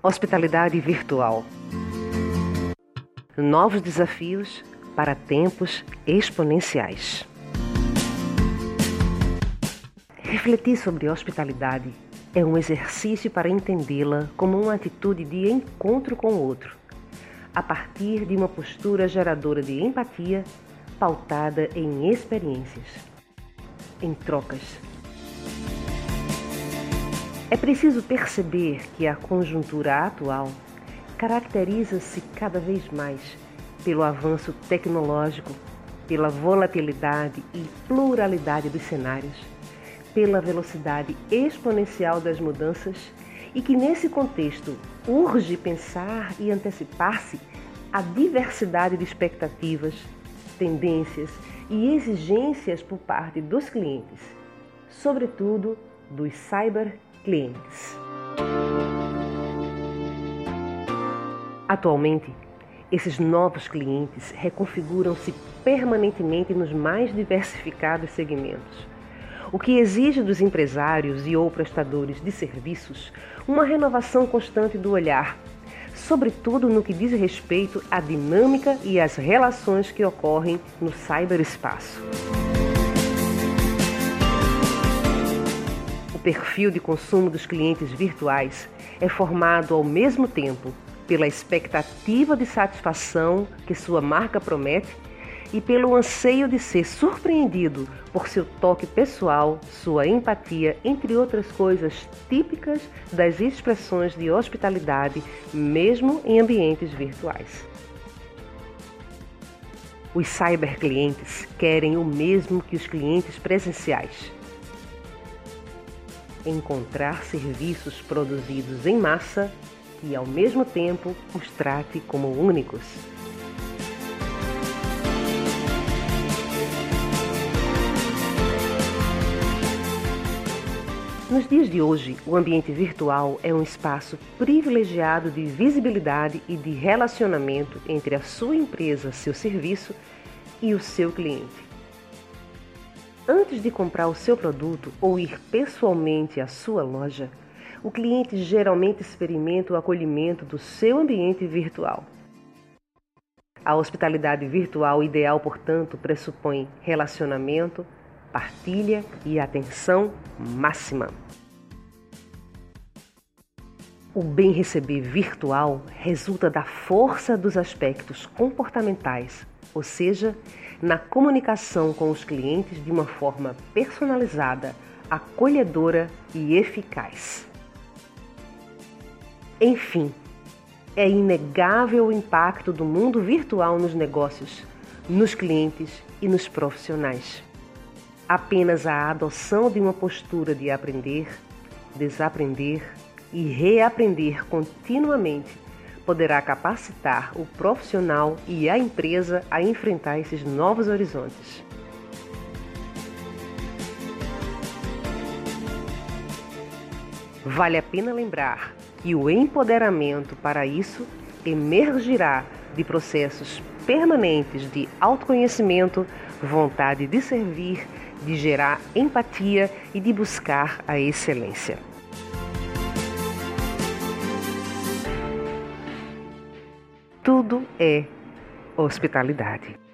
Hospitalidade virtual. Novos desafios para tempos exponenciais. Refletir sobre hospitalidade é um exercício para entendê-la como uma atitude de encontro com o outro, a partir de uma postura geradora de empatia pautada em experiências, em trocas é preciso perceber que a conjuntura atual caracteriza-se cada vez mais pelo avanço tecnológico, pela volatilidade e pluralidade dos cenários, pela velocidade exponencial das mudanças e que, nesse contexto, urge pensar e antecipar-se a diversidade de expectativas, tendências e exigências por parte dos clientes, sobretudo dos cyber clientes. Atualmente, esses novos clientes reconfiguram-se permanentemente nos mais diversificados segmentos, o que exige dos empresários e ou prestadores de serviços uma renovação constante do olhar, sobretudo no que diz respeito à dinâmica e às relações que ocorrem no cyberespaço. Perfil de consumo dos clientes virtuais é formado ao mesmo tempo pela expectativa de satisfação que sua marca promete e pelo anseio de ser surpreendido por seu toque pessoal, sua empatia, entre outras coisas típicas das expressões de hospitalidade, mesmo em ambientes virtuais. Os cyberclientes querem o mesmo que os clientes presenciais encontrar serviços produzidos em massa e, ao mesmo tempo, os trate como únicos. Nos dias de hoje, o ambiente virtual é um espaço privilegiado de visibilidade e de relacionamento entre a sua empresa, seu serviço e o seu cliente. Antes de comprar o seu produto ou ir pessoalmente à sua loja, o cliente geralmente experimenta o acolhimento do seu ambiente virtual. A hospitalidade virtual ideal, portanto, pressupõe relacionamento, partilha e atenção máxima. O bem receber virtual resulta da força dos aspectos comportamentais, ou seja, na comunicação com os clientes de uma forma personalizada, acolhedora e eficaz. Enfim, é inegável o impacto do mundo virtual nos negócios, nos clientes e nos profissionais. Apenas a adoção de uma postura de aprender, desaprender e reaprender continuamente poderá capacitar o profissional e a empresa a enfrentar esses novos horizontes. Vale a pena lembrar que o empoderamento para isso emergirá de processos permanentes de autoconhecimento, vontade de servir, de gerar empatia e de buscar a excelência. Tudo é hospitalidade.